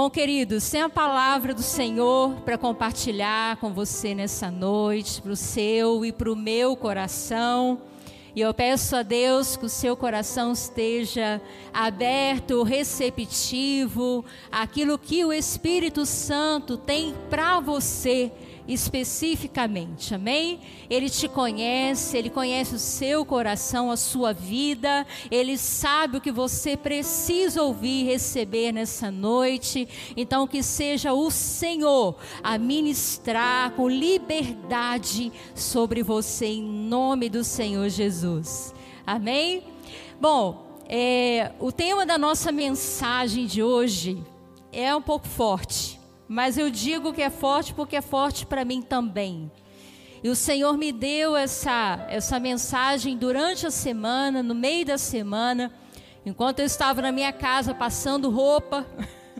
Bom, queridos, tem a palavra do Senhor para compartilhar com você nessa noite, para o seu e para o meu coração. E eu peço a Deus que o seu coração esteja aberto, receptivo, aquilo que o Espírito Santo tem para você especificamente, amém? Ele te conhece, ele conhece o seu coração, a sua vida, ele sabe o que você precisa ouvir, receber nessa noite. Então, que seja o Senhor a ministrar com liberdade sobre você, em nome do Senhor Jesus, amém? Bom, é, o tema da nossa mensagem de hoje é um pouco forte mas eu digo que é forte porque é forte para mim também. E o Senhor me deu essa, essa mensagem durante a semana, no meio da semana, enquanto eu estava na minha casa passando roupa,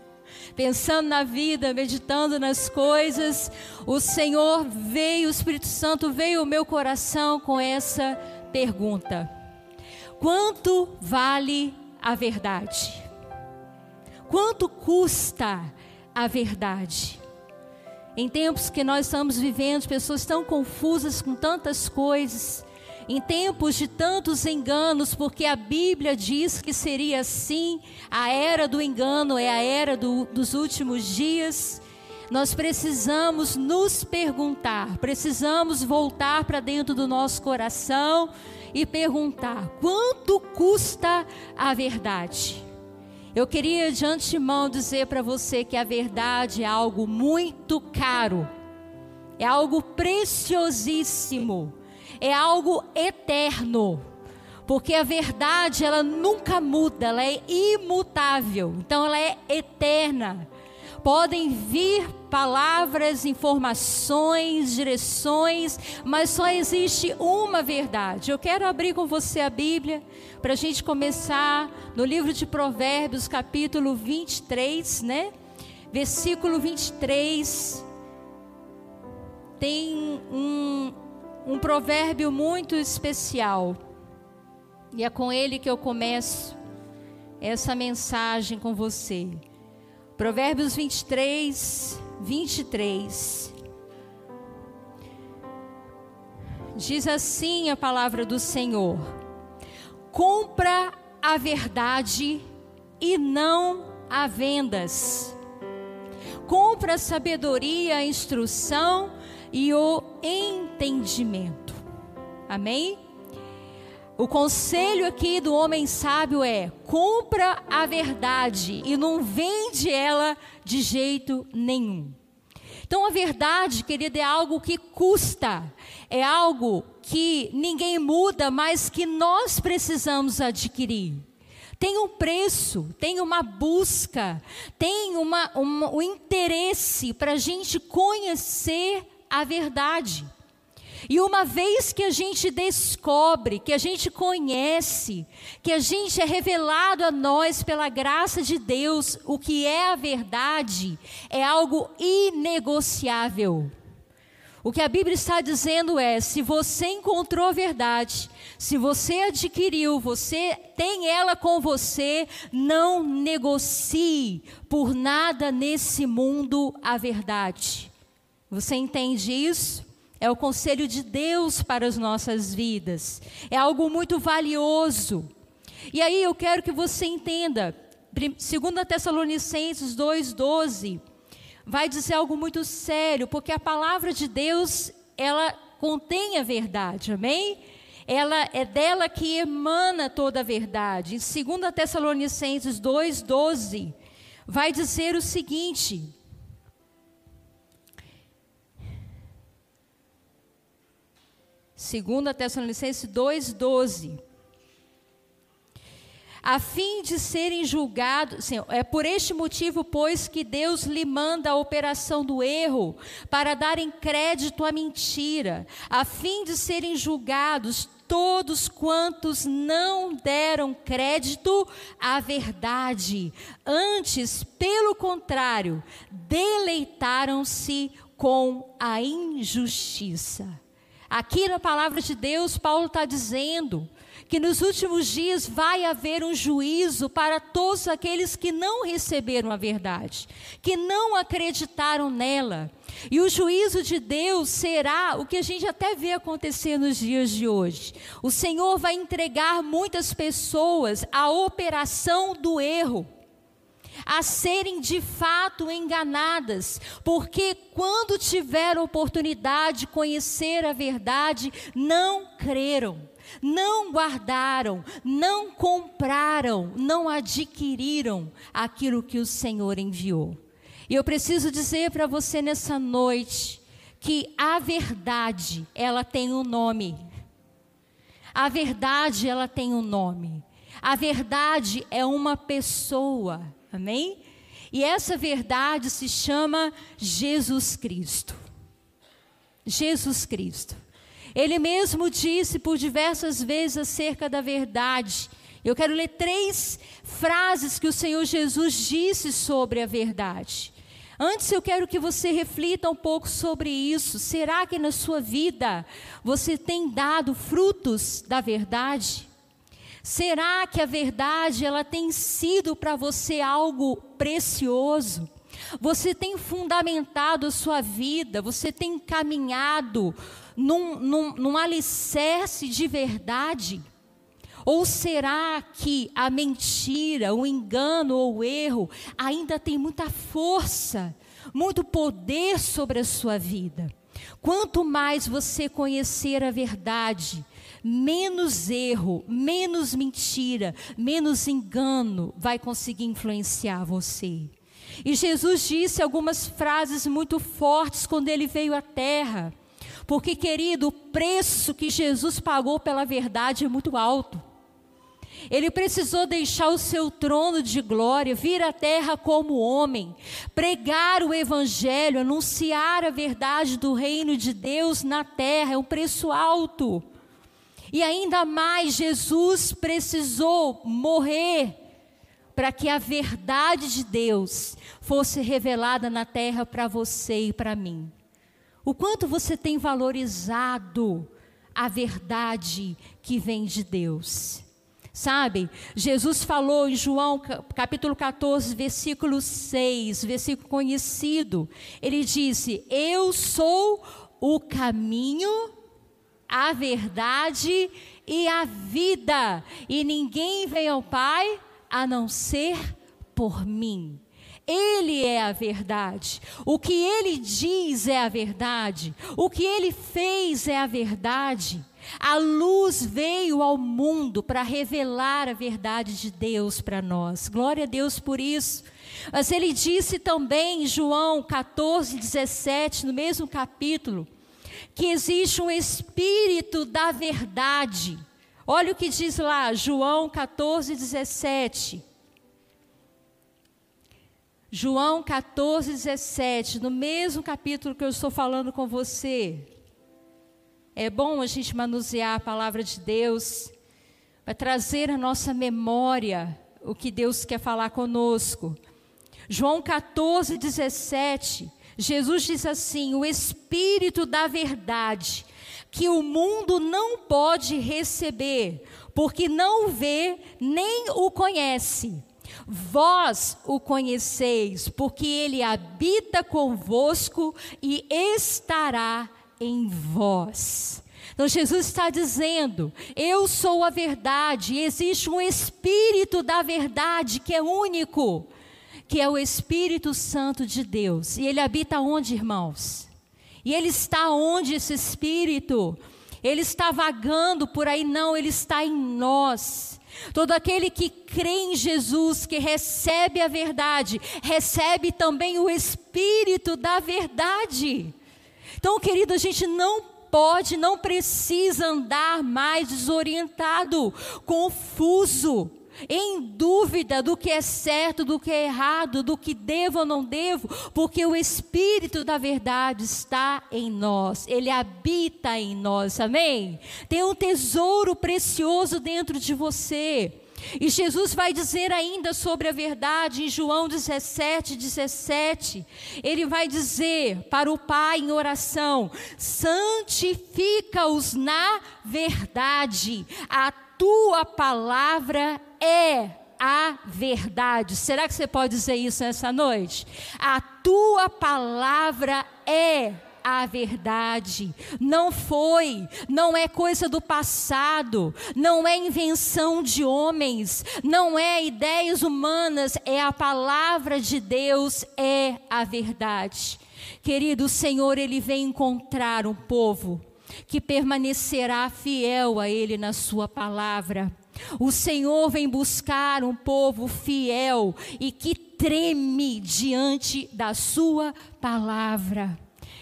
pensando na vida, meditando nas coisas. O Senhor veio, o Espírito Santo veio ao meu coração com essa pergunta: Quanto vale a verdade? Quanto custa a verdade. Em tempos que nós estamos vivendo, pessoas tão confusas com tantas coisas, em tempos de tantos enganos, porque a Bíblia diz que seria assim, a era do engano é a era do, dos últimos dias. Nós precisamos nos perguntar, precisamos voltar para dentro do nosso coração e perguntar: quanto custa a verdade? Eu queria de antemão dizer para você que a verdade é algo muito caro, é algo preciosíssimo, é algo eterno. Porque a verdade, ela nunca muda, ela é imutável. Então ela é eterna. Podem vir palavras, informações, direções, mas só existe uma verdade. Eu quero abrir com você a Bíblia para a gente começar no livro de Provérbios, capítulo 23, né? Versículo 23. Tem um, um provérbio muito especial. E é com ele que eu começo essa mensagem com você. Provérbios 23, 23. Diz assim a palavra do Senhor: compra a verdade e não a vendas. Compra a sabedoria, a instrução e o entendimento. Amém? O conselho aqui do homem sábio é: compra a verdade e não vende ela de jeito nenhum. Então a verdade, querida, é algo que custa, é algo que ninguém muda, mas que nós precisamos adquirir. Tem um preço, tem uma busca, tem uma, uma um interesse para a gente conhecer a verdade. E uma vez que a gente descobre, que a gente conhece, que a gente é revelado a nós pela graça de Deus, o que é a verdade, é algo inegociável. O que a Bíblia está dizendo é: se você encontrou a verdade, se você adquiriu, você tem ela com você, não negocie por nada nesse mundo a verdade. Você entende isso? É o conselho de Deus para as nossas vidas. É algo muito valioso. E aí eu quero que você entenda, 2 Tessalonicenses 2,12, vai dizer algo muito sério, porque a palavra de Deus, ela contém a verdade, amém? Ela é dela que emana toda a verdade. Em 2 Tessalonicenses 2,12, vai dizer o seguinte: 2 Tessalonicenses 2,12. A fim de serem julgados, sim, é por este motivo, pois, que Deus lhe manda a operação do erro, para darem crédito à mentira, a fim de serem julgados todos quantos não deram crédito à verdade, antes, pelo contrário, deleitaram-se com a injustiça. Aqui na palavra de Deus, Paulo está dizendo que nos últimos dias vai haver um juízo para todos aqueles que não receberam a verdade, que não acreditaram nela. E o juízo de Deus será o que a gente até vê acontecer nos dias de hoje. O Senhor vai entregar muitas pessoas à operação do erro a serem de fato enganadas, porque quando tiveram oportunidade de conhecer a verdade, não creram não guardaram, não compraram, não adquiriram aquilo que o Senhor enviou. E eu preciso dizer para você nessa noite que a verdade, ela tem um nome. A verdade, ela tem um nome. A verdade é uma pessoa. Amém? E essa verdade se chama Jesus Cristo. Jesus Cristo. Ele mesmo disse por diversas vezes acerca da verdade. Eu quero ler três frases que o Senhor Jesus disse sobre a verdade. Antes eu quero que você reflita um pouco sobre isso. Será que na sua vida você tem dado frutos da verdade? Será que a verdade ela tem sido para você algo precioso? Você tem fundamentado a sua vida, você tem caminhado num, num, num alicerce de verdade? Ou será que a mentira, o engano ou o erro ainda tem muita força, muito poder sobre a sua vida? Quanto mais você conhecer a verdade, menos erro, menos mentira, menos engano vai conseguir influenciar você. E Jesus disse algumas frases muito fortes quando ele veio à terra. Porque, querido, o preço que Jesus pagou pela verdade é muito alto. Ele precisou deixar o seu trono de glória, vir à terra como homem, pregar o evangelho, anunciar a verdade do reino de Deus na terra, é um preço alto. E ainda mais, Jesus precisou morrer para que a verdade de Deus fosse revelada na terra para você e para mim. O quanto você tem valorizado a verdade que vem de Deus. Sabe, Jesus falou em João capítulo 14, versículo 6, versículo conhecido. Ele disse: Eu sou o caminho, a verdade e a vida, e ninguém vem ao Pai a não ser por mim. Ele é a verdade. O que ele diz é a verdade. O que ele fez é a verdade. A luz veio ao mundo para revelar a verdade de Deus para nós. Glória a Deus por isso. Mas ele disse também em João 14, 17, no mesmo capítulo, que existe um espírito da verdade Olha o que diz lá, João 14, 17. João 14, 17, no mesmo capítulo que eu estou falando com você. É bom a gente manusear a palavra de Deus, para trazer à nossa memória o que Deus quer falar conosco. João 14, 17, Jesus diz assim: O Espírito da Verdade que o mundo não pode receber, porque não vê nem o conhece. Vós o conheceis, porque ele habita convosco e estará em vós. Então Jesus está dizendo: Eu sou a verdade, existe um Espírito da verdade que é único, que é o Espírito Santo de Deus. E ele habita onde, irmãos? E ele está onde esse espírito? Ele está vagando por aí, não, ele está em nós. Todo aquele que crê em Jesus, que recebe a verdade, recebe também o espírito da verdade. Então, querido, a gente não pode, não precisa andar mais desorientado, confuso em dúvida do que é certo, do que é errado, do que devo ou não devo, porque o Espírito da verdade está em nós, ele habita em nós, amém? Tem um tesouro precioso dentro de você. E Jesus vai dizer ainda sobre a verdade em João 17, 17. Ele vai dizer para o Pai em oração: santifica-os na verdade. A tua palavra é a verdade. Será que você pode dizer isso nessa noite? A tua palavra é a verdade. Não foi, não é coisa do passado, não é invenção de homens, não é ideias humanas, é a palavra de Deus, é a verdade. Querido, o Senhor, Ele vem encontrar um povo que permanecerá fiel a Ele na Sua palavra. O Senhor vem buscar um povo fiel e que treme diante da Sua palavra.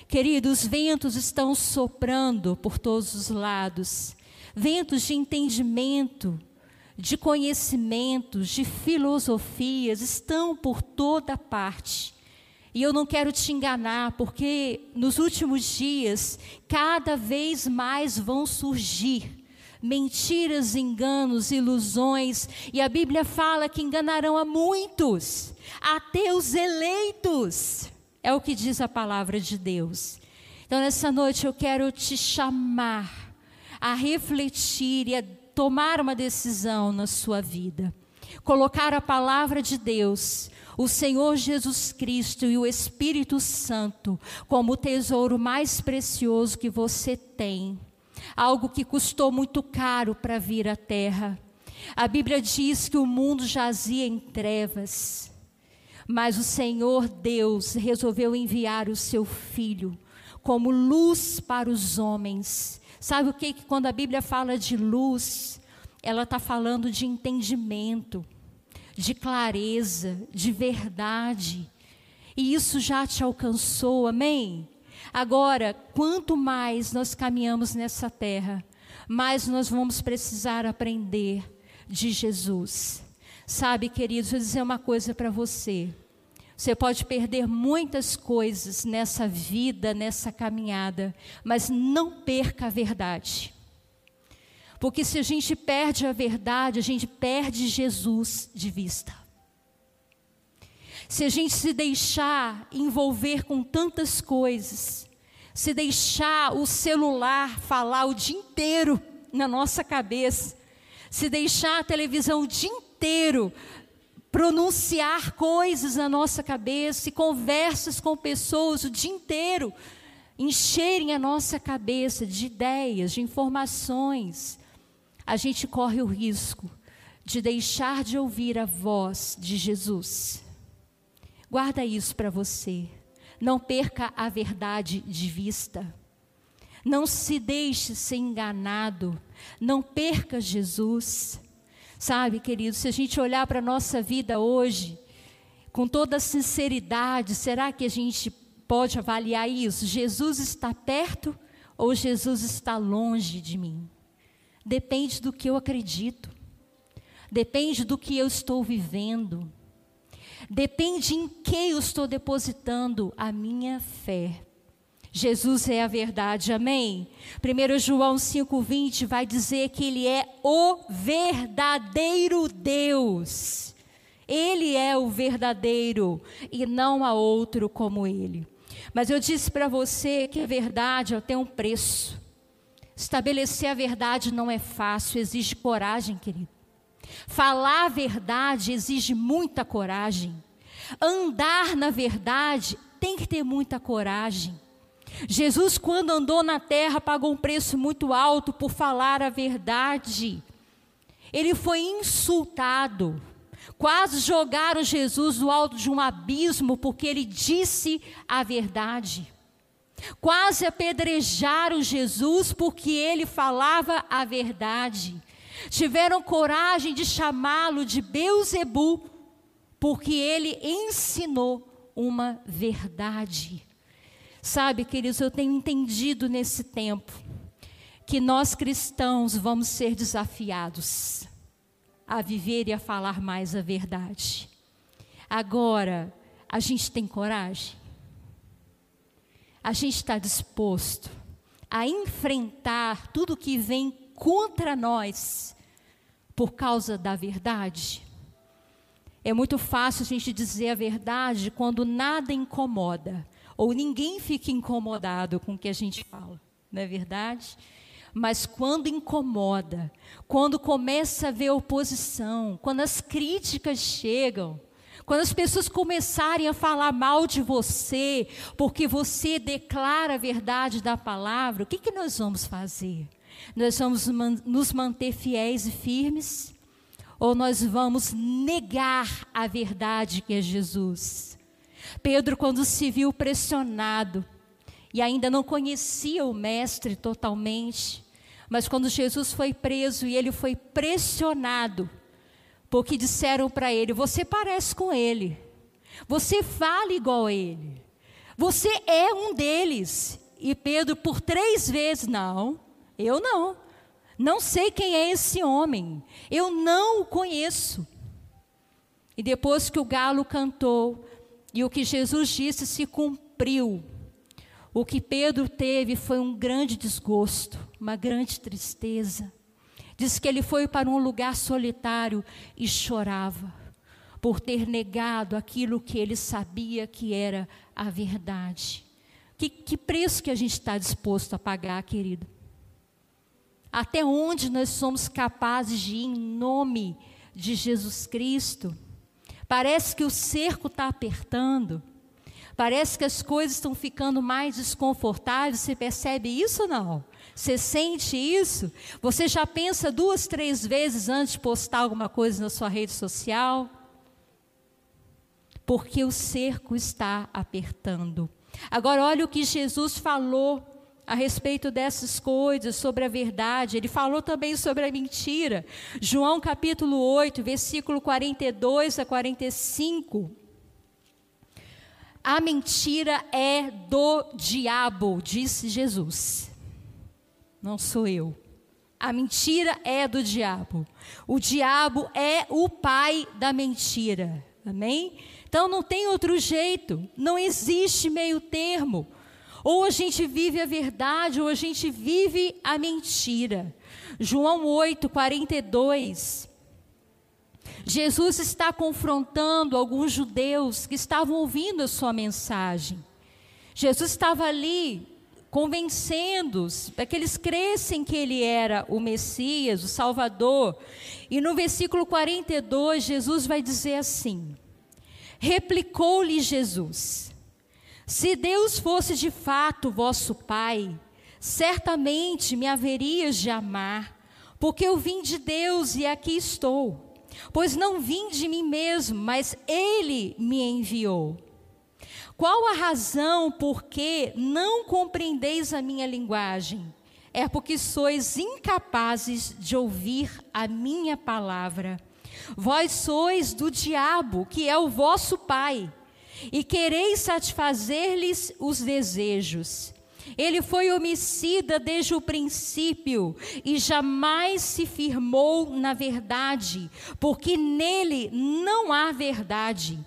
Queridos, ventos estão soprando por todos os lados ventos de entendimento, de conhecimentos, de filosofias estão por toda parte. E eu não quero te enganar, porque nos últimos dias, cada vez mais vão surgir mentiras, enganos, ilusões, e a Bíblia fala que enganarão a muitos, até os eleitos. É o que diz a palavra de Deus. Então, nessa noite, eu quero te chamar a refletir e a tomar uma decisão na sua vida. Colocar a palavra de Deus, o Senhor Jesus Cristo e o Espírito Santo como o tesouro mais precioso que você tem algo que custou muito caro para vir à terra. A Bíblia diz que o mundo jazia em trevas, mas o Senhor Deus resolveu enviar o seu Filho como luz para os homens. Sabe o que? Quando a Bíblia fala de luz, ela está falando de entendimento, de clareza, de verdade. E isso já te alcançou, amém? Agora, quanto mais nós caminhamos nessa terra, mais nós vamos precisar aprender de Jesus. Sabe, queridos, vou dizer uma coisa para você. Você pode perder muitas coisas nessa vida, nessa caminhada, mas não perca a verdade. Porque se a gente perde a verdade, a gente perde Jesus de vista. Se a gente se deixar envolver com tantas coisas, se deixar o celular falar o dia inteiro na nossa cabeça, se deixar a televisão o dia inteiro pronunciar coisas na nossa cabeça e conversas com pessoas o dia inteiro, encherem a nossa cabeça de ideias, de informações, a gente corre o risco de deixar de ouvir a voz de Jesus. Guarda isso para você. Não perca a verdade de vista. Não se deixe ser enganado. Não perca Jesus. Sabe, querido, se a gente olhar para a nossa vida hoje, com toda sinceridade, será que a gente pode avaliar isso? Jesus está perto ou Jesus está longe de mim? Depende do que eu acredito, depende do que eu estou vivendo, Depende em quem eu estou depositando a minha fé. Jesus é a verdade, amém? 1 João 5,20 vai dizer que Ele é o verdadeiro Deus. Ele é o verdadeiro e não há outro como Ele. Mas eu disse para você que a verdade tem um preço. Estabelecer a verdade não é fácil, exige coragem, querido. Falar a verdade exige muita coragem. Andar na verdade tem que ter muita coragem. Jesus, quando andou na terra, pagou um preço muito alto por falar a verdade. Ele foi insultado. Quase jogaram Jesus do alto de um abismo porque ele disse a verdade. Quase apedrejaram Jesus porque ele falava a verdade tiveram coragem de chamá-lo de Beuzebu, porque ele ensinou uma verdade. Sabe, queridos, eu tenho entendido nesse tempo que nós cristãos vamos ser desafiados a viver e a falar mais a verdade. Agora, a gente tem coragem? A gente está disposto a enfrentar tudo que vem contra nós por causa da verdade. É muito fácil a gente dizer a verdade quando nada incomoda, ou ninguém fica incomodado com o que a gente fala, não é verdade? Mas quando incomoda, quando começa a ver oposição, quando as críticas chegam, quando as pessoas começarem a falar mal de você, porque você declara a verdade da palavra, o que, que nós vamos fazer? Nós vamos nos manter fiéis e firmes? Ou nós vamos negar a verdade que é Jesus? Pedro, quando se viu pressionado e ainda não conhecia o Mestre totalmente, mas quando Jesus foi preso e ele foi pressionado, porque disseram para ele: Você parece com ele, você fala igual a ele, você é um deles. E Pedro, por três vezes, não, eu não, não sei quem é esse homem, eu não o conheço. E depois que o galo cantou e o que Jesus disse se cumpriu, o que Pedro teve foi um grande desgosto, uma grande tristeza. Diz que ele foi para um lugar solitário e chorava por ter negado aquilo que ele sabia que era a verdade. Que, que preço que a gente está disposto a pagar, querido? Até onde nós somos capazes de ir em nome de Jesus Cristo? Parece que o cerco está apertando. Parece que as coisas estão ficando mais desconfortáveis. Você percebe isso ou não? Você sente isso? Você já pensa duas, três vezes antes de postar alguma coisa na sua rede social? Porque o cerco está apertando. Agora, olha o que Jesus falou a respeito dessas coisas, sobre a verdade. Ele falou também sobre a mentira. João capítulo 8, versículo 42 a 45. A mentira é do diabo, disse Jesus. Não sou eu. A mentira é do diabo. O diabo é o pai da mentira. Amém? Então não tem outro jeito. Não existe meio termo. Ou a gente vive a verdade, ou a gente vive a mentira. João 8, 42. Jesus está confrontando alguns judeus que estavam ouvindo a sua mensagem. Jesus estava ali convencendo-os para que eles crescem que ele era o Messias, o Salvador. E no versículo 42, Jesus vai dizer assim: Replicou-lhe Jesus: Se Deus fosse de fato vosso Pai, certamente me haverias de amar, porque eu vim de Deus e aqui estou. Pois não vim de mim mesmo, mas Ele me enviou. Qual a razão por que não compreendeis a minha linguagem? É porque sois incapazes de ouvir a minha palavra. Vós sois do diabo, que é o vosso pai, e quereis satisfazer-lhes os desejos. Ele foi homicida desde o princípio e jamais se firmou na verdade, porque nele não há verdade.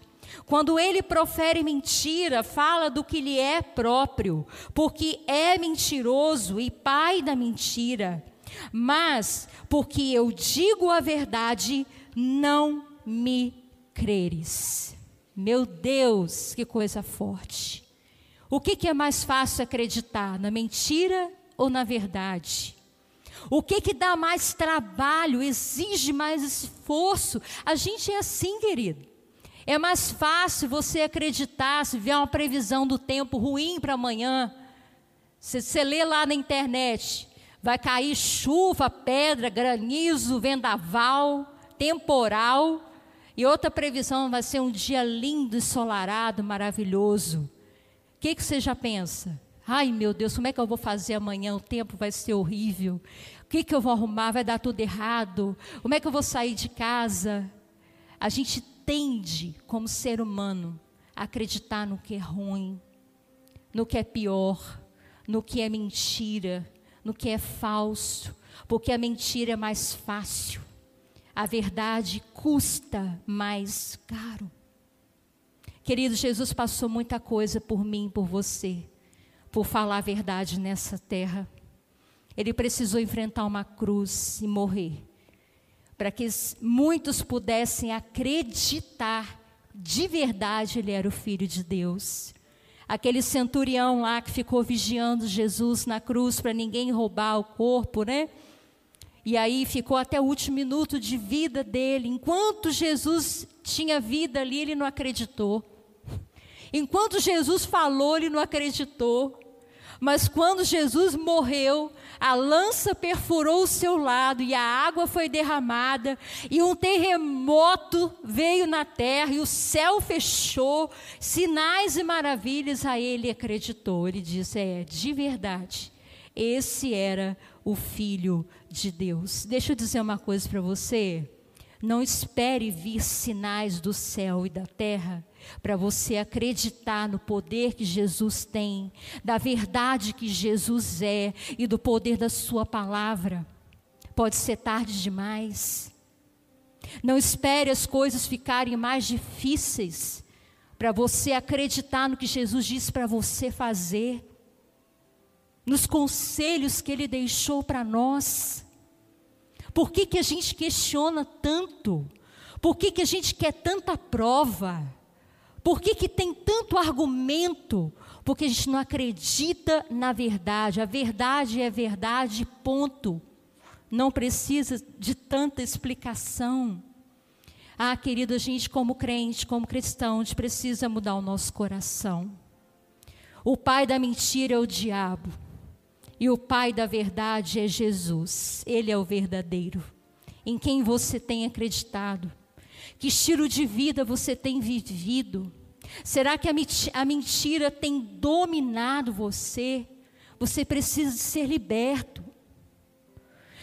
Quando ele profere mentira, fala do que lhe é próprio, porque é mentiroso e pai da mentira. Mas, porque eu digo a verdade, não me creres. Meu Deus, que coisa forte. O que, que é mais fácil acreditar, na mentira ou na verdade? O que, que dá mais trabalho, exige mais esforço? A gente é assim, querido. É mais fácil você acreditar se vier uma previsão do tempo ruim para amanhã. Você, você lê lá na internet, vai cair chuva, pedra, granizo, vendaval, temporal. E outra previsão vai ser um dia lindo, ensolarado, maravilhoso. O que, que você já pensa? Ai meu Deus, como é que eu vou fazer amanhã? O tempo vai ser horrível. O que, que eu vou arrumar? Vai dar tudo errado. Como é que eu vou sair de casa? A gente tende, como ser humano, a acreditar no que é ruim, no que é pior, no que é mentira, no que é falso, porque a mentira é mais fácil, a verdade custa mais caro. Querido, Jesus passou muita coisa por mim, por você, por falar a verdade nessa terra. Ele precisou enfrentar uma cruz e morrer, para que muitos pudessem acreditar de verdade ele era o filho de Deus. aquele centurião lá que ficou vigiando Jesus na cruz para ninguém roubar o corpo, né? E aí ficou até o último minuto de vida dele. Enquanto Jesus tinha vida ali, ele não acreditou. Enquanto Jesus falou, ele não acreditou. Mas quando Jesus morreu, a lança perfurou o seu lado e a água foi derramada, e um terremoto veio na terra, e o céu fechou, sinais e maravilhas a ele acreditou. Ele disse: É, de verdade, esse era o Filho de Deus. Deixa eu dizer uma coisa para você. Não espere vir sinais do céu e da terra para você acreditar no poder que Jesus tem, da verdade que Jesus é e do poder da Sua palavra. Pode ser tarde demais. Não espere as coisas ficarem mais difíceis para você acreditar no que Jesus disse para você fazer, nos conselhos que Ele deixou para nós. Por que, que a gente questiona tanto? Por que, que a gente quer tanta prova? Por que, que tem tanto argumento? Porque a gente não acredita na verdade. A verdade é verdade, ponto. Não precisa de tanta explicação. Ah, querido, a gente, como crente, como cristão, a gente precisa mudar o nosso coração. O pai da mentira é o diabo. E o pai da verdade é Jesus. Ele é o verdadeiro. Em quem você tem acreditado. Que estilo de vida você tem vivido? Será que a mentira tem dominado você? Você precisa ser liberto.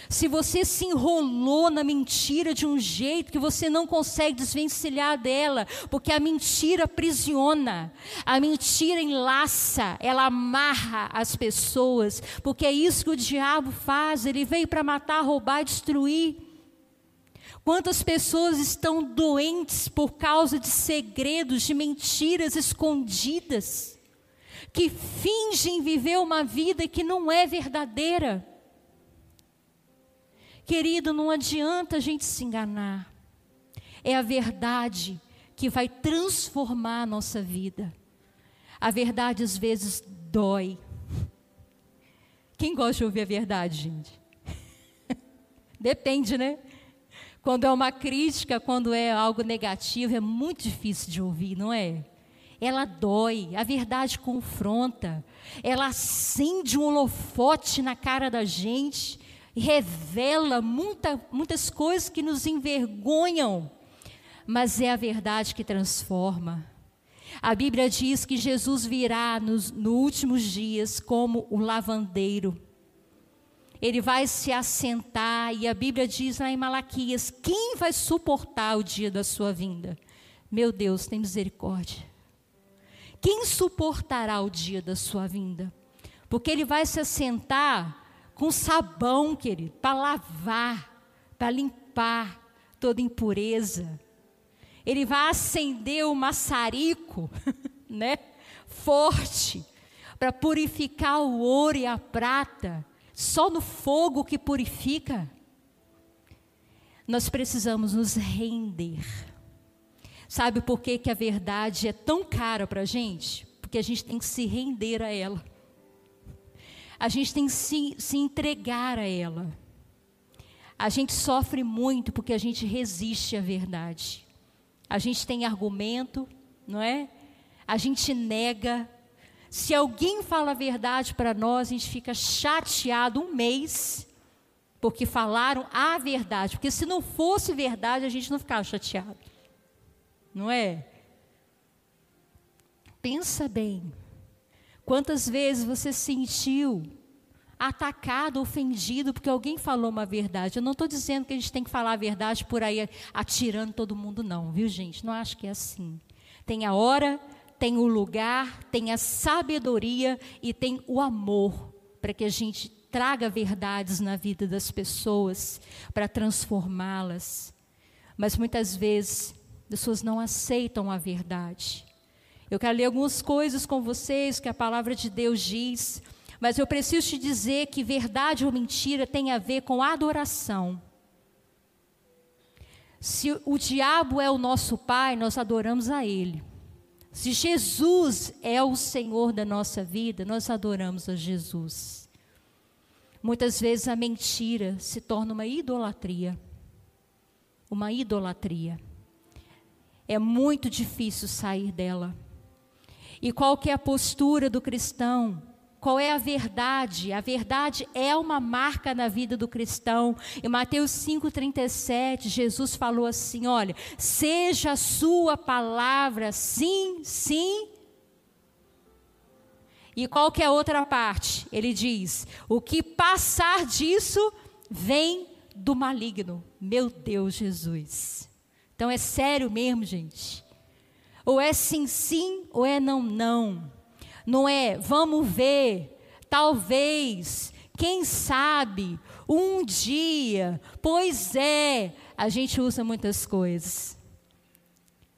Se você se enrolou na mentira de um jeito que você não consegue desvencilhar dela, porque a mentira aprisiona, a mentira enlaça, ela amarra as pessoas, porque é isso que o diabo faz, ele veio para matar, roubar, destruir. Quantas pessoas estão doentes por causa de segredos, de mentiras escondidas, que fingem viver uma vida que não é verdadeira. Querido, não adianta a gente se enganar. É a verdade que vai transformar a nossa vida. A verdade às vezes dói. Quem gosta de ouvir a verdade, gente? Depende, né? Quando é uma crítica, quando é algo negativo, é muito difícil de ouvir, não é? Ela dói, a verdade confronta, ela acende um holofote na cara da gente, revela muita, muitas coisas que nos envergonham, mas é a verdade que transforma. A Bíblia diz que Jesus virá nos, nos últimos dias como o lavandeiro ele vai se assentar, e a Bíblia diz lá em Malaquias: quem vai suportar o dia da sua vinda? Meu Deus, tem misericórdia. Quem suportará o dia da sua vinda? Porque ele vai se assentar com sabão, querido, para lavar, para limpar toda impureza. Ele vai acender o maçarico, né? Forte, para purificar o ouro e a prata só no fogo que purifica. Nós precisamos nos render. Sabe por que, que a verdade é tão cara para a gente? Porque a gente tem que se render a ela. A gente tem que se, se entregar a ela. A gente sofre muito porque a gente resiste à verdade. A gente tem argumento, não é? A gente nega, se alguém fala a verdade para nós, a gente fica chateado um mês, porque falaram a verdade. Porque se não fosse verdade, a gente não ficava chateado. Não é? Pensa bem. Quantas vezes você sentiu atacado, ofendido, porque alguém falou uma verdade? Eu não estou dizendo que a gente tem que falar a verdade por aí atirando todo mundo, não, viu, gente? Não acho que é assim. Tem a hora tem o lugar, tem a sabedoria e tem o amor para que a gente traga verdades na vida das pessoas, para transformá-las. Mas muitas vezes as pessoas não aceitam a verdade. Eu quero ler algumas coisas com vocês que a palavra de Deus diz, mas eu preciso te dizer que verdade ou mentira tem a ver com adoração. Se o diabo é o nosso pai, nós adoramos a ele. Se Jesus é o Senhor da nossa vida, nós adoramos a Jesus. Muitas vezes a mentira se torna uma idolatria. Uma idolatria. É muito difícil sair dela. E qual que é a postura do cristão? Qual é a verdade? A verdade é uma marca na vida do cristão. Em Mateus 5,37, Jesus falou assim: olha, seja a sua palavra sim, sim. E qual que é a outra parte? Ele diz: o que passar disso vem do maligno. Meu Deus, Jesus. Então é sério mesmo, gente. Ou é sim, sim, ou é não, não não é vamos ver, talvez, quem sabe, um dia, pois é. A gente usa muitas coisas.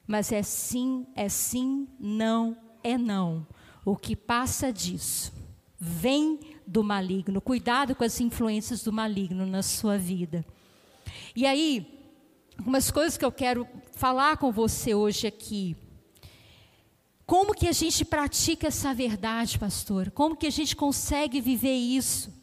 Mas é sim, é sim, não, é não. O que passa disso vem do maligno. Cuidado com as influências do maligno na sua vida. E aí, algumas coisas que eu quero falar com você hoje aqui. Como que a gente pratica essa verdade, pastor? Como que a gente consegue viver isso?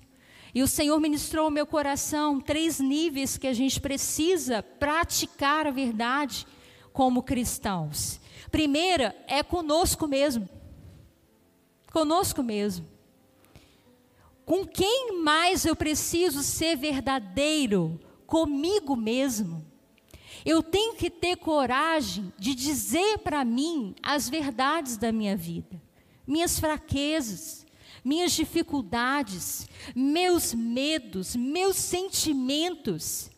E o Senhor ministrou ao meu coração três níveis que a gente precisa praticar a verdade como cristãos. Primeira é conosco mesmo. Conosco mesmo. Com quem mais eu preciso ser verdadeiro? Comigo mesmo. Eu tenho que ter coragem de dizer para mim as verdades da minha vida, minhas fraquezas, minhas dificuldades, meus medos, meus sentimentos.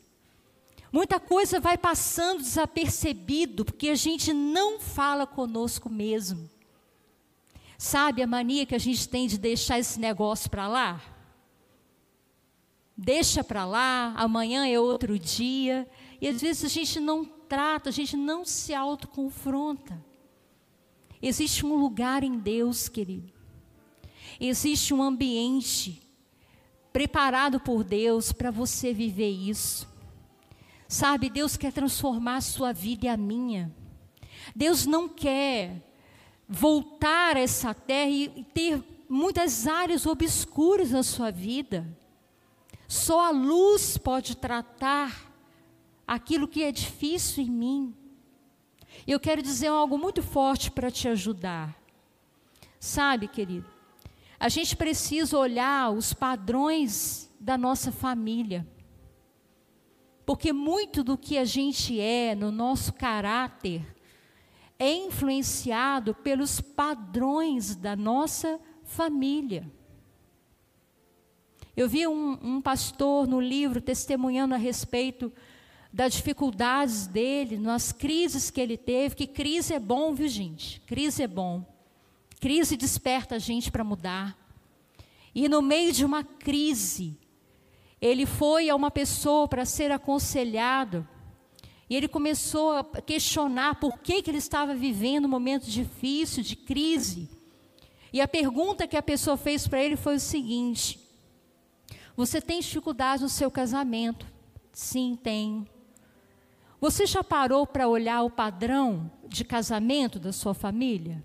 Muita coisa vai passando desapercebido porque a gente não fala conosco mesmo. Sabe a mania que a gente tem de deixar esse negócio para lá? Deixa para lá, amanhã é outro dia. E às vezes a gente não trata, a gente não se autoconfronta. Existe um lugar em Deus, querido. Existe um ambiente preparado por Deus para você viver isso. Sabe, Deus quer transformar a sua vida e a minha. Deus não quer voltar a essa terra e ter muitas áreas obscuras na sua vida. Só a luz pode tratar aquilo que é difícil em mim. Eu quero dizer algo muito forte para te ajudar. Sabe, querido, a gente precisa olhar os padrões da nossa família. Porque muito do que a gente é, no nosso caráter, é influenciado pelos padrões da nossa família. Eu vi um, um pastor no livro testemunhando a respeito das dificuldades dele, nas crises que ele teve, que crise é bom, viu gente? Crise é bom. Crise desperta a gente para mudar. E no meio de uma crise, ele foi a uma pessoa para ser aconselhado. E ele começou a questionar por que, que ele estava vivendo um momento difícil, de crise. E a pergunta que a pessoa fez para ele foi o seguinte: Você tem dificuldade no seu casamento? Sim, tenho. Você já parou para olhar o padrão de casamento da sua família?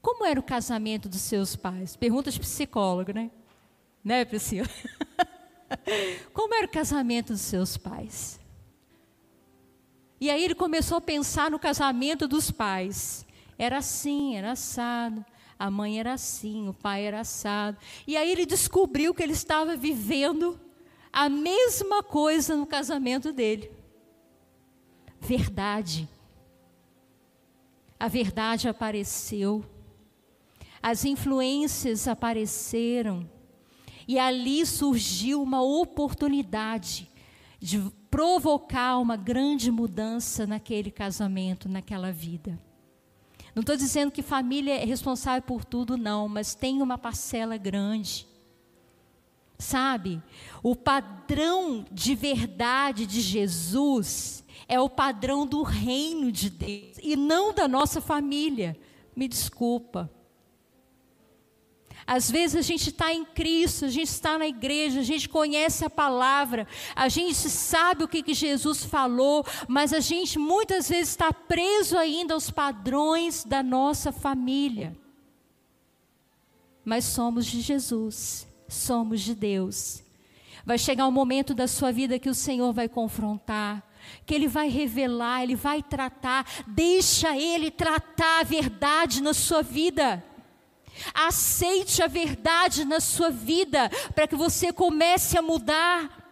Como era o casamento dos seus pais? Pergunta de psicólogo, né? Né, Priscila? Como era o casamento dos seus pais? E aí ele começou a pensar no casamento dos pais. Era assim, era assado. A mãe era assim, o pai era assado. E aí ele descobriu que ele estava vivendo a mesma coisa no casamento dele verdade. A verdade apareceu, as influências apareceram, e ali surgiu uma oportunidade de provocar uma grande mudança naquele casamento, naquela vida. Não estou dizendo que família é responsável por tudo, não, mas tem uma parcela grande. Sabe, o padrão de verdade de Jesus é o padrão do reino de Deus e não da nossa família. Me desculpa. Às vezes a gente está em Cristo, a gente está na igreja, a gente conhece a palavra, a gente sabe o que, que Jesus falou, mas a gente muitas vezes está preso ainda aos padrões da nossa família. Mas somos de Jesus, somos de Deus. Vai chegar um momento da sua vida que o Senhor vai confrontar, que Ele vai revelar, Ele vai tratar, deixa Ele tratar a verdade na sua vida. Aceite a verdade na sua vida para que você comece a mudar.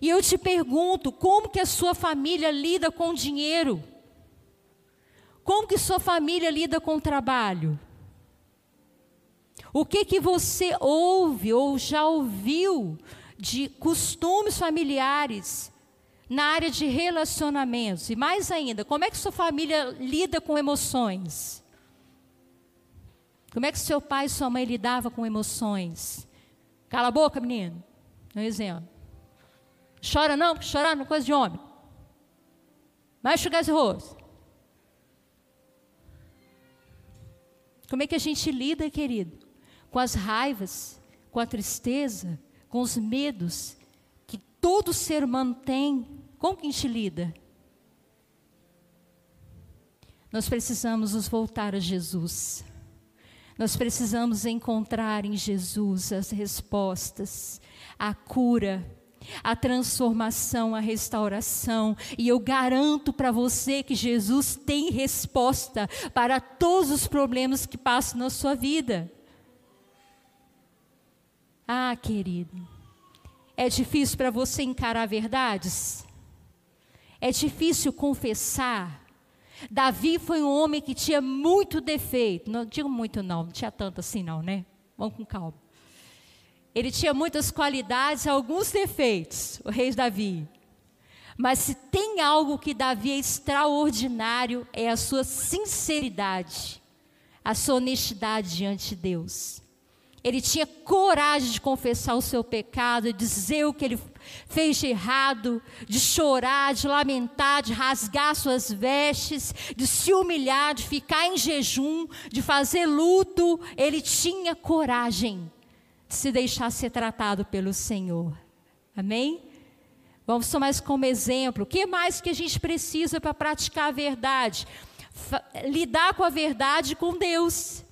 E eu te pergunto, como que a sua família lida com dinheiro? Como que sua família lida com o trabalho? O que que você ouve ou já ouviu de costumes familiares na área de relacionamentos? E mais ainda, como é que sua família lida com emoções? Como é que seu pai e sua mãe lidavam com emoções? Cala a boca, menino. Um exemplo. Chora não, porque chorar não é coisa de homem. Vai enxugar esse rosto. Como é que a gente lida, querido? Com as raivas, com a tristeza, com os medos que todo ser humano tem. Como que a gente lida? Nós precisamos nos voltar a Jesus. Nós precisamos encontrar em Jesus as respostas, a cura, a transformação, a restauração. E eu garanto para você que Jesus tem resposta para todos os problemas que passam na sua vida. Ah, querido, é difícil para você encarar verdades? É difícil confessar? Davi foi um homem que tinha muito defeito. Não digo muito não, não tinha tanto assim não, né? Vamos com calma. Ele tinha muitas qualidades, alguns defeitos, o rei Davi. Mas se tem algo que Davi é extraordinário, é a sua sinceridade, a sua honestidade diante de Deus. Ele tinha coragem de confessar o seu pecado, de dizer o que ele fez de errado, de chorar, de lamentar, de rasgar suas vestes, de se humilhar, de ficar em jejum, de fazer luto. Ele tinha coragem de se deixar ser tratado pelo Senhor. Amém? Vamos tomar isso como exemplo. O que mais que a gente precisa para praticar a verdade? lidar com a verdade com Deus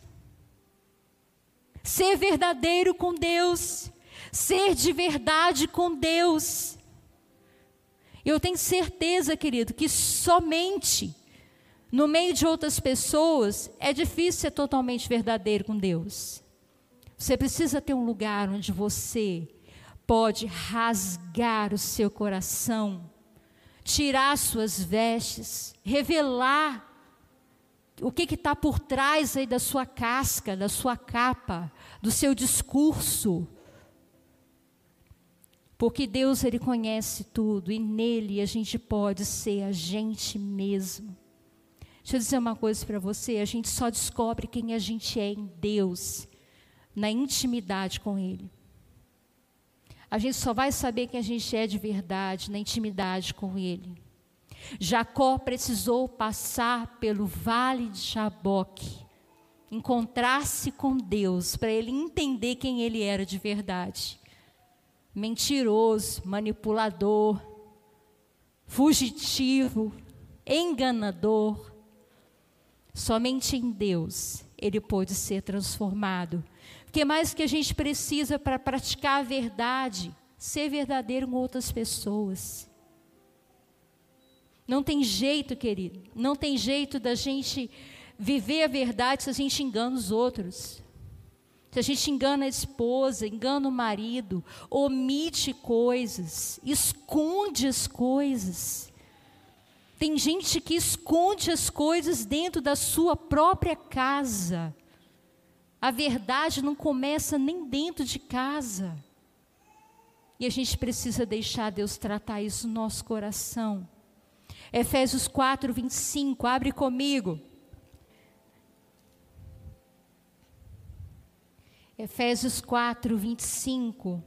ser verdadeiro com Deus, ser de verdade com Deus. Eu tenho certeza, querido, que somente no meio de outras pessoas é difícil ser totalmente verdadeiro com Deus. Você precisa ter um lugar onde você pode rasgar o seu coração, tirar suas vestes, revelar o que está por trás aí da sua casca, da sua capa, do seu discurso. Porque Deus ele conhece tudo e nele a gente pode ser a gente mesmo. Deixa eu dizer uma coisa para você, a gente só descobre quem a gente é em Deus, na intimidade com ele. A gente só vai saber quem a gente é de verdade na intimidade com ele. Jacó precisou passar pelo vale de Jaboque, encontrar-se com Deus, para ele entender quem ele era de verdade. Mentiroso, manipulador, fugitivo, enganador. Somente em Deus ele pôde ser transformado. O que mais que a gente precisa para praticar a verdade? Ser verdadeiro com outras pessoas. Não tem jeito, querido. Não tem jeito da gente viver a verdade se a gente engana os outros. Se a gente engana a esposa, engana o marido, omite coisas, esconde as coisas. Tem gente que esconde as coisas dentro da sua própria casa. A verdade não começa nem dentro de casa. E a gente precisa deixar Deus tratar isso no nosso coração. Efésios 4, 25, abre comigo. Efésios 4, 25.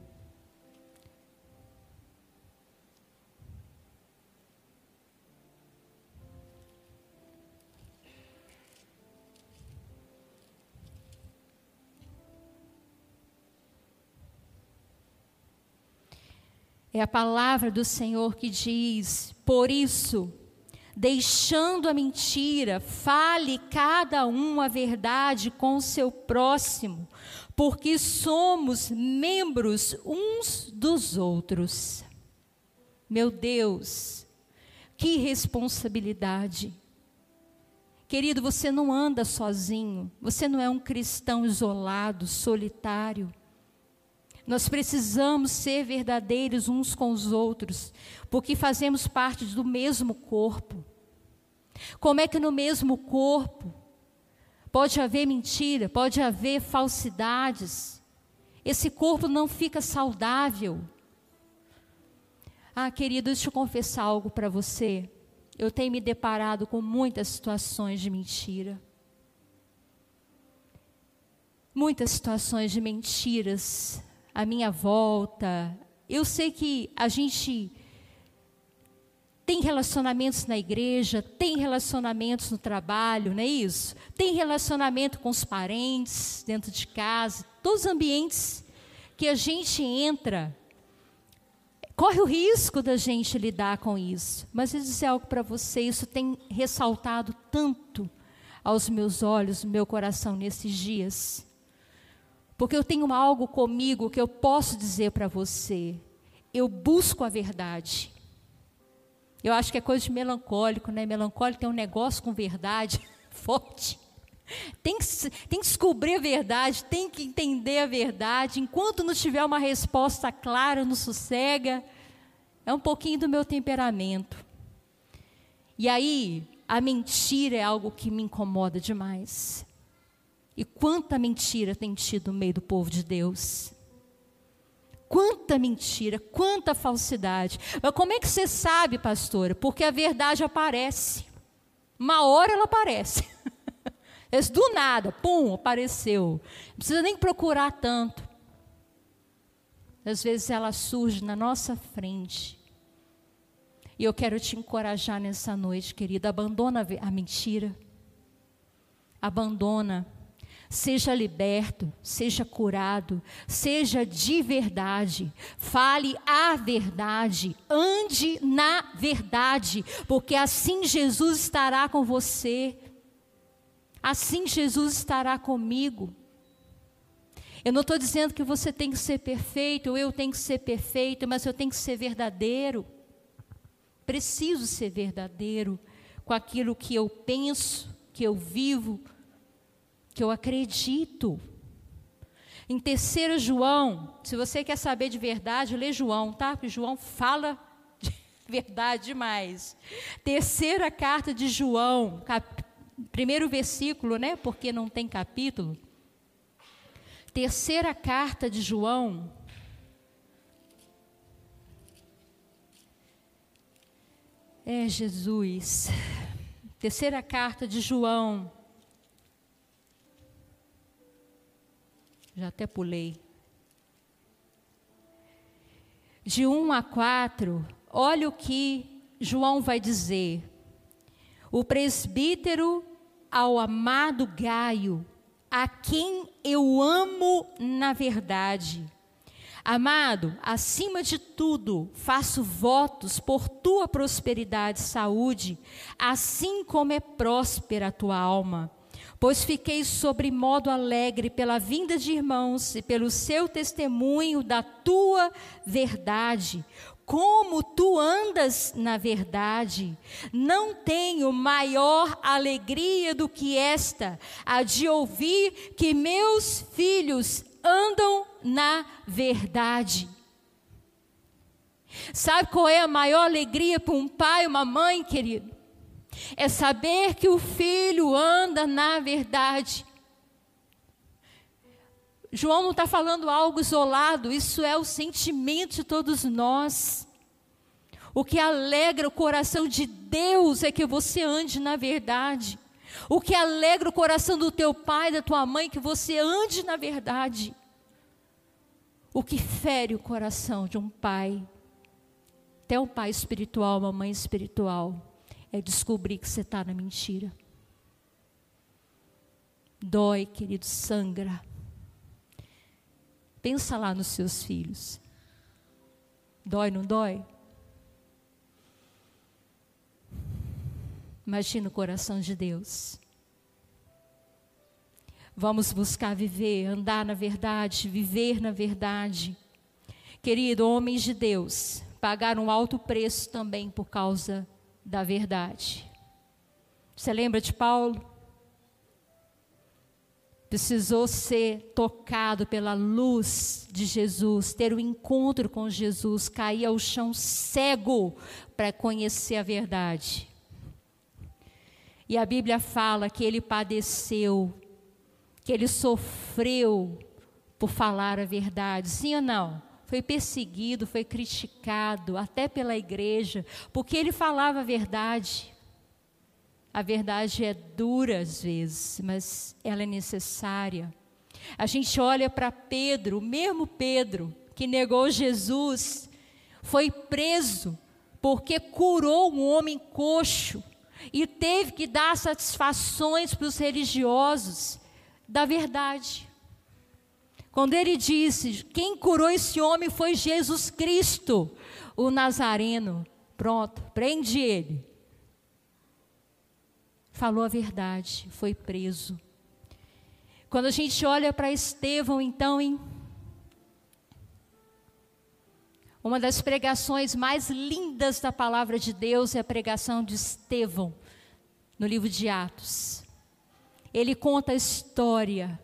É a palavra do Senhor que diz: Por isso, deixando a mentira, fale cada um a verdade com o seu próximo, porque somos membros uns dos outros. Meu Deus, que responsabilidade. Querido, você não anda sozinho, você não é um cristão isolado, solitário. Nós precisamos ser verdadeiros uns com os outros, porque fazemos parte do mesmo corpo. Como é que no mesmo corpo pode haver mentira, pode haver falsidades? Esse corpo não fica saudável. Ah, querido, deixa eu confessar algo para você. Eu tenho me deparado com muitas situações de mentira. Muitas situações de mentiras à minha volta. Eu sei que a gente tem relacionamentos na igreja, tem relacionamentos no trabalho, não é isso? Tem relacionamento com os parentes, dentro de casa, todos os ambientes que a gente entra, corre o risco da gente lidar com isso. Mas eu dizer algo para você, isso tem ressaltado tanto aos meus olhos, meu coração nesses dias. Porque eu tenho algo comigo que eu posso dizer para você. Eu busco a verdade. Eu acho que é coisa de melancólico, né? Melancólico tem um negócio com verdade forte. Tem que, tem que descobrir a verdade, tem que entender a verdade. Enquanto não tiver uma resposta clara, não sossega. É um pouquinho do meu temperamento. E aí, a mentira é algo que me incomoda demais. E quanta mentira tem tido no meio do povo de Deus. Quanta mentira, quanta falsidade. Mas como é que você sabe, pastora? Porque a verdade aparece. Uma hora ela aparece. Do nada, pum, apareceu. Não precisa nem procurar tanto. Às vezes ela surge na nossa frente. E eu quero te encorajar nessa noite, querida. Abandona a mentira. Abandona Seja liberto, seja curado, seja de verdade, fale a verdade, ande na verdade, porque assim Jesus estará com você, assim Jesus estará comigo. Eu não estou dizendo que você tem que ser perfeito, ou eu tenho que ser perfeito, mas eu tenho que ser verdadeiro. Preciso ser verdadeiro com aquilo que eu penso, que eu vivo, que eu acredito. Em terceiro João, se você quer saber de verdade, lê João, tá? Porque João fala de verdade demais. Terceira carta de João, cap... primeiro versículo, né? Porque não tem capítulo. Terceira carta de João. É Jesus. Terceira carta de João. Já até pulei. De 1 a 4, olha o que João vai dizer. O presbítero ao amado Gaio, a quem eu amo na verdade. Amado, acima de tudo, faço votos por tua prosperidade e saúde, assim como é próspera a tua alma pois fiquei sobre modo alegre pela vinda de irmãos e pelo seu testemunho da tua verdade. Como tu andas na verdade, não tenho maior alegria do que esta, a de ouvir que meus filhos andam na verdade. Sabe qual é a maior alegria para um pai, uma mãe, querido? É saber que o filho anda na verdade. João não está falando algo isolado, isso é o sentimento de todos nós. O que alegra o coração de Deus é que você ande na verdade. O que alegra o coração do teu pai, da tua mãe, é que você ande na verdade. O que fere o coração de um pai, até um pai espiritual, uma mãe espiritual, é descobrir que você está na mentira. Dói, querido, sangra. Pensa lá nos seus filhos. Dói, não dói? Imagina o coração de Deus. Vamos buscar viver, andar na verdade, viver na verdade. Querido, homens de Deus pagaram um alto preço também por causa da verdade. Você lembra de Paulo? Precisou ser tocado pela luz de Jesus, ter o um encontro com Jesus, cair ao chão cego para conhecer a verdade. E a Bíblia fala que ele padeceu que ele sofreu por falar a verdade, sim ou não? Foi perseguido, foi criticado, até pela igreja, porque ele falava a verdade. A verdade é dura às vezes, mas ela é necessária. A gente olha para Pedro, o mesmo Pedro que negou Jesus, foi preso porque curou um homem coxo e teve que dar satisfações para os religiosos da verdade. Quando ele disse: Quem curou esse homem foi Jesus Cristo, o Nazareno. Pronto, prende ele. Falou a verdade, foi preso. Quando a gente olha para Estevão, então, em uma das pregações mais lindas da palavra de Deus é a pregação de Estevão, no livro de Atos ele conta a história,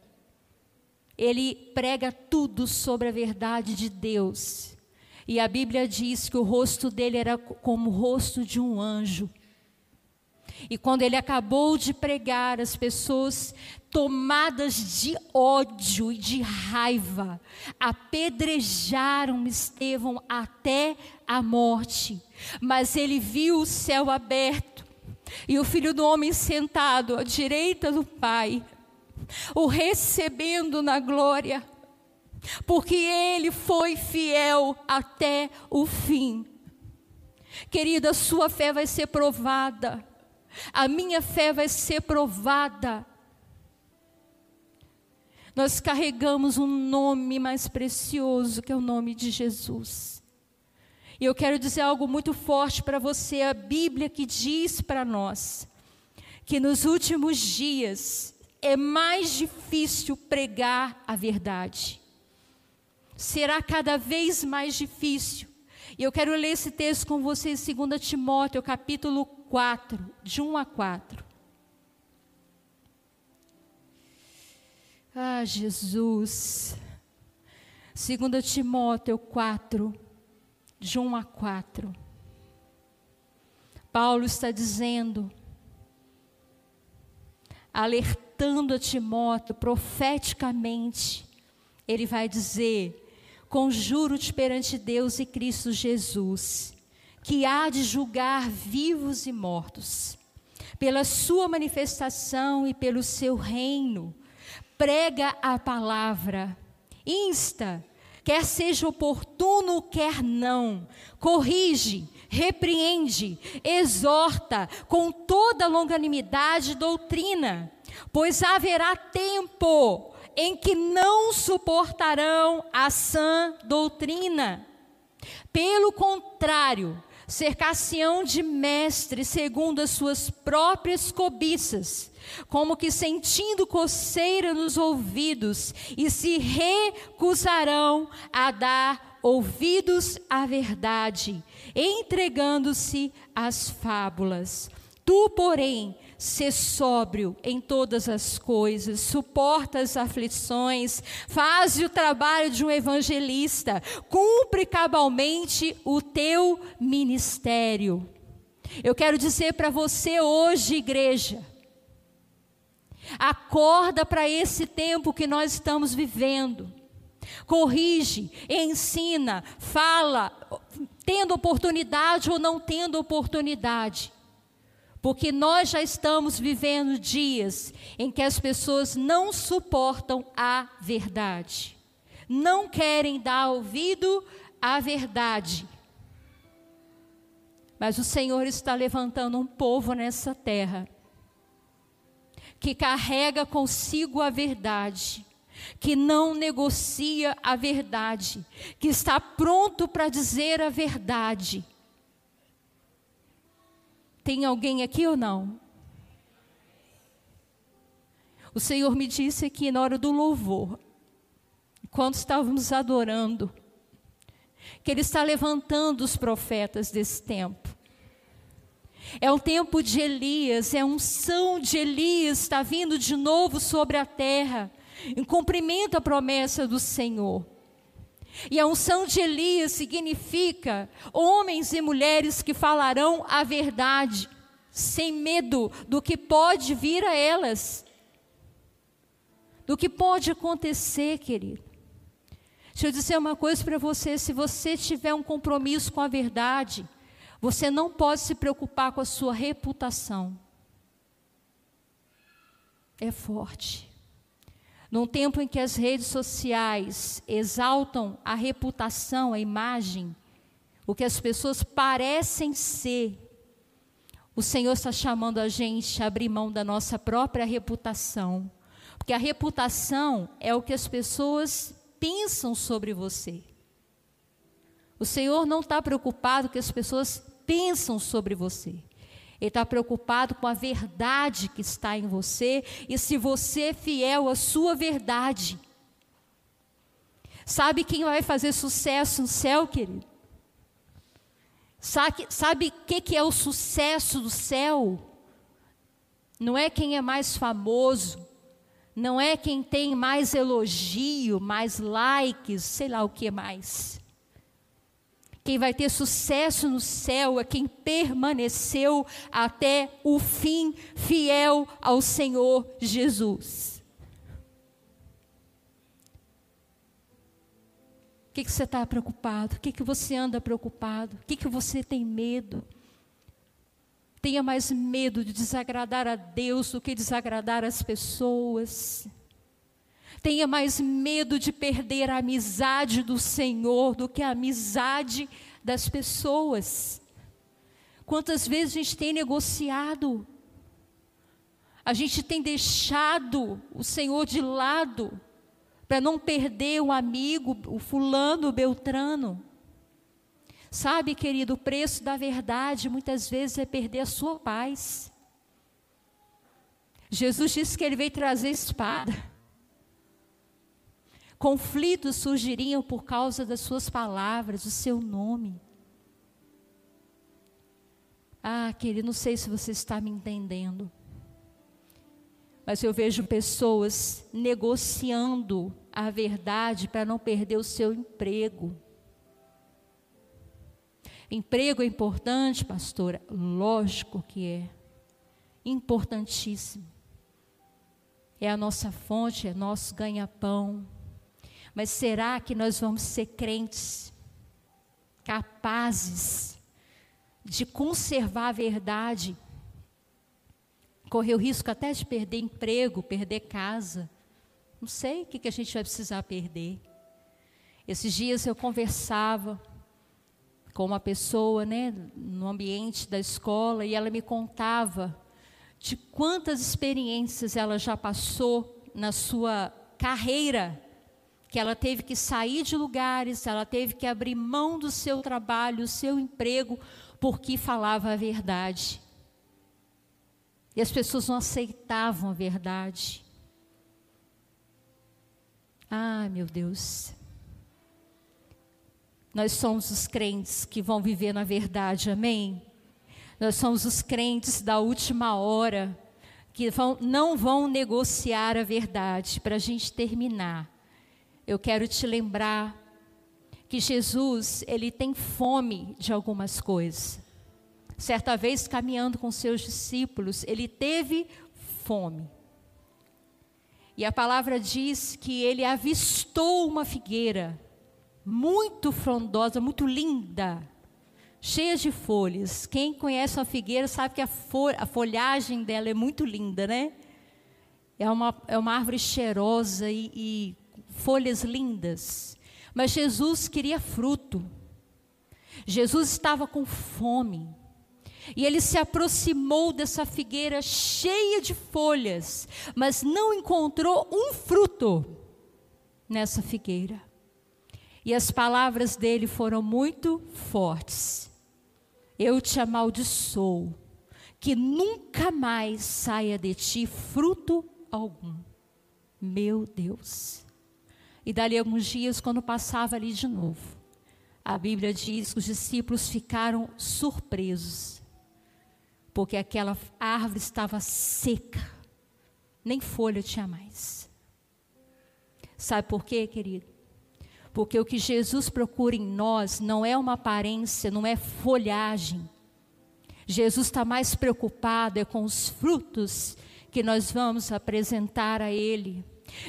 ele prega tudo sobre a verdade de Deus. E a Bíblia diz que o rosto dele era como o rosto de um anjo. E quando ele acabou de pregar, as pessoas tomadas de ódio e de raiva, apedrejaram Estevão até a morte. Mas ele viu o céu aberto e o filho do homem sentado à direita do Pai, o recebendo na glória, porque ele foi fiel até o fim. Querida, sua fé vai ser provada, a minha fé vai ser provada. Nós carregamos um nome mais precioso que é o nome de Jesus. E eu quero dizer algo muito forte para você, a Bíblia que diz para nós que nos últimos dias é mais difícil pregar a verdade. Será cada vez mais difícil. E eu quero ler esse texto com vocês em 2 Timóteo, capítulo 4, de 1 a 4. Ah, Jesus. 2 Timóteo 4, de 1 a 4. Paulo está dizendo, alertando a Timóteo profeticamente, ele vai dizer: Conjuro-te perante Deus e Cristo Jesus, que há de julgar vivos e mortos, pela sua manifestação e pelo seu reino, prega a palavra, insta, quer seja oportuno, quer não, corrige, repreende, exorta com toda longanimidade e doutrina, pois haverá tempo em que não suportarão a sã doutrina. Pelo contrário, cercar-se-ão de mestres segundo as suas próprias cobiças, como que sentindo coceira nos ouvidos, e se recusarão a dar ouvidos à verdade, entregando-se às fábulas. Tu, porém, Sê sóbrio em todas as coisas, suporta as aflições, faz o trabalho de um evangelista, cumpre cabalmente o teu ministério. Eu quero dizer para você hoje, igreja, acorda para esse tempo que nós estamos vivendo. Corrige, ensina, fala, tendo oportunidade ou não tendo oportunidade. Porque nós já estamos vivendo dias em que as pessoas não suportam a verdade, não querem dar ouvido à verdade. Mas o Senhor está levantando um povo nessa terra que carrega consigo a verdade, que não negocia a verdade, que está pronto para dizer a verdade. Tem alguém aqui ou não? O Senhor me disse aqui na hora do louvor, quando estávamos adorando, que Ele está levantando os profetas desse tempo. É um tempo de Elias, é a unção de Elias está vindo de novo sobre a terra, em cumprimento à promessa do Senhor. E a unção de Elias significa homens e mulheres que falarão a verdade, sem medo do que pode vir a elas, do que pode acontecer, querido. Deixa eu dizer uma coisa para você: se você tiver um compromisso com a verdade, você não pode se preocupar com a sua reputação. É forte. Num tempo em que as redes sociais exaltam a reputação, a imagem, o que as pessoas parecem ser, o Senhor está chamando a gente a abrir mão da nossa própria reputação. Porque a reputação é o que as pessoas pensam sobre você. O Senhor não está preocupado que as pessoas pensam sobre você. Ele está preocupado com a verdade que está em você e se você é fiel à sua verdade. Sabe quem vai fazer sucesso no céu, querido? Sabe o que, que é o sucesso do céu? Não é quem é mais famoso, não é quem tem mais elogio, mais likes, sei lá o que mais. Quem vai ter sucesso no céu é quem permaneceu até o fim, fiel ao Senhor Jesus. O que, que você está preocupado? O que, que você anda preocupado? O que, que você tem medo? Tenha mais medo de desagradar a Deus do que desagradar as pessoas tenha mais medo de perder a amizade do Senhor do que a amizade das pessoas. Quantas vezes a gente tem negociado, a gente tem deixado o Senhor de lado para não perder o amigo, o fulano, o beltrano. Sabe, querido, o preço da verdade muitas vezes é perder a sua paz. Jesus disse que ele veio trazer espada. Conflitos surgiriam por causa das suas palavras, do seu nome. Ah, querido, não sei se você está me entendendo. Mas eu vejo pessoas negociando a verdade para não perder o seu emprego. Emprego é importante, pastora? Lógico que é. Importantíssimo. É a nossa fonte, é nosso ganha-pão. Mas será que nós vamos ser crentes capazes de conservar a verdade? Correr o risco até de perder emprego, perder casa. Não sei o que, a gente vai precisar perder. Esses dias eu conversava com uma pessoa, né, no ambiente da escola, e ela me contava de quantas experiências ela já passou na sua carreira que ela teve que sair de lugares, ela teve que abrir mão do seu trabalho, do seu emprego, porque falava a verdade. E as pessoas não aceitavam a verdade. Ah, meu Deus. Nós somos os crentes que vão viver na verdade, amém? Nós somos os crentes da última hora, que vão, não vão negociar a verdade, para a gente terminar eu quero te lembrar que Jesus, ele tem fome de algumas coisas. Certa vez, caminhando com seus discípulos, ele teve fome. E a palavra diz que ele avistou uma figueira muito frondosa, muito linda, cheia de folhas. Quem conhece uma figueira sabe que a, a folhagem dela é muito linda, né? É uma, é uma árvore cheirosa e, e folhas lindas, mas Jesus queria fruto. Jesus estava com fome. E ele se aproximou dessa figueira cheia de folhas, mas não encontrou um fruto. nessa figueira. E as palavras dele foram muito fortes. Eu te amaldiçoo, que nunca mais saia de ti fruto algum. Meu Deus. E dali alguns dias, quando passava ali de novo, a Bíblia diz que os discípulos ficaram surpresos, porque aquela árvore estava seca, nem folha tinha mais. Sabe por quê, querido? Porque o que Jesus procura em nós não é uma aparência, não é folhagem. Jesus está mais preocupado é com os frutos que nós vamos apresentar a Ele.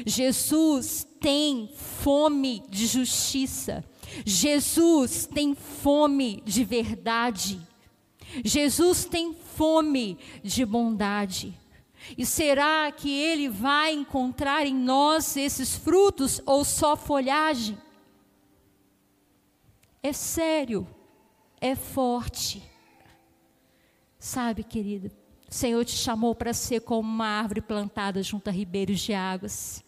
Jesus tem fome de justiça. Jesus tem fome de verdade. Jesus tem fome de bondade. E será que Ele vai encontrar em nós esses frutos ou só folhagem? É sério, é forte. Sabe, querido, o Senhor te chamou para ser como uma árvore plantada junto a ribeiros de águas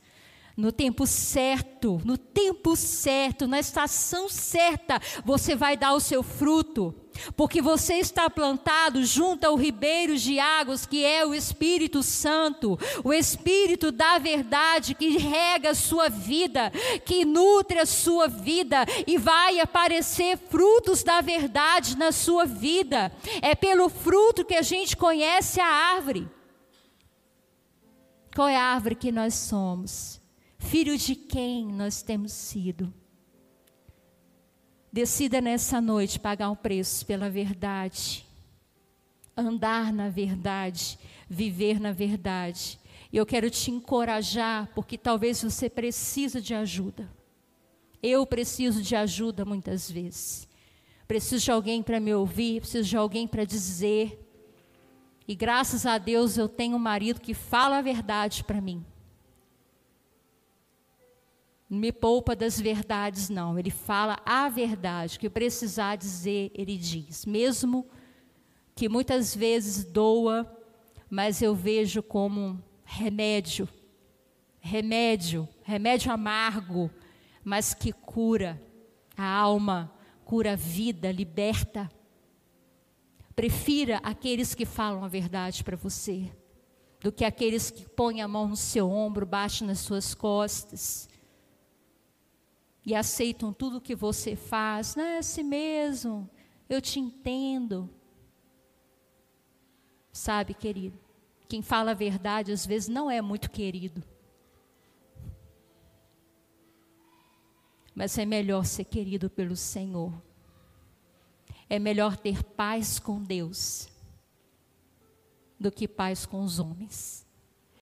no tempo certo, no tempo certo, na estação certa, você vai dar o seu fruto, porque você está plantado junto ao ribeiro de águas, que é o Espírito Santo, o Espírito da verdade que rega a sua vida, que nutre a sua vida e vai aparecer frutos da verdade na sua vida. É pelo fruto que a gente conhece a árvore. Qual é a árvore que nós somos? Filho de quem nós temos sido. Decida nessa noite pagar um preço pela verdade, andar na verdade, viver na verdade. E eu quero te encorajar, porque talvez você precise de ajuda. Eu preciso de ajuda muitas vezes. Preciso de alguém para me ouvir, preciso de alguém para dizer. E graças a Deus eu tenho um marido que fala a verdade para mim me poupa das verdades, não. Ele fala a verdade, que precisar dizer, ele diz. Mesmo que muitas vezes doa, mas eu vejo como remédio, remédio, remédio amargo, mas que cura a alma, cura a vida, liberta. Prefira aqueles que falam a verdade para você, do que aqueles que põem a mão no seu ombro, baixam nas suas costas e aceitam tudo que você faz. Não é assim mesmo, eu te entendo. Sabe, querido, quem fala a verdade às vezes não é muito querido. Mas é melhor ser querido pelo Senhor. É melhor ter paz com Deus do que paz com os homens.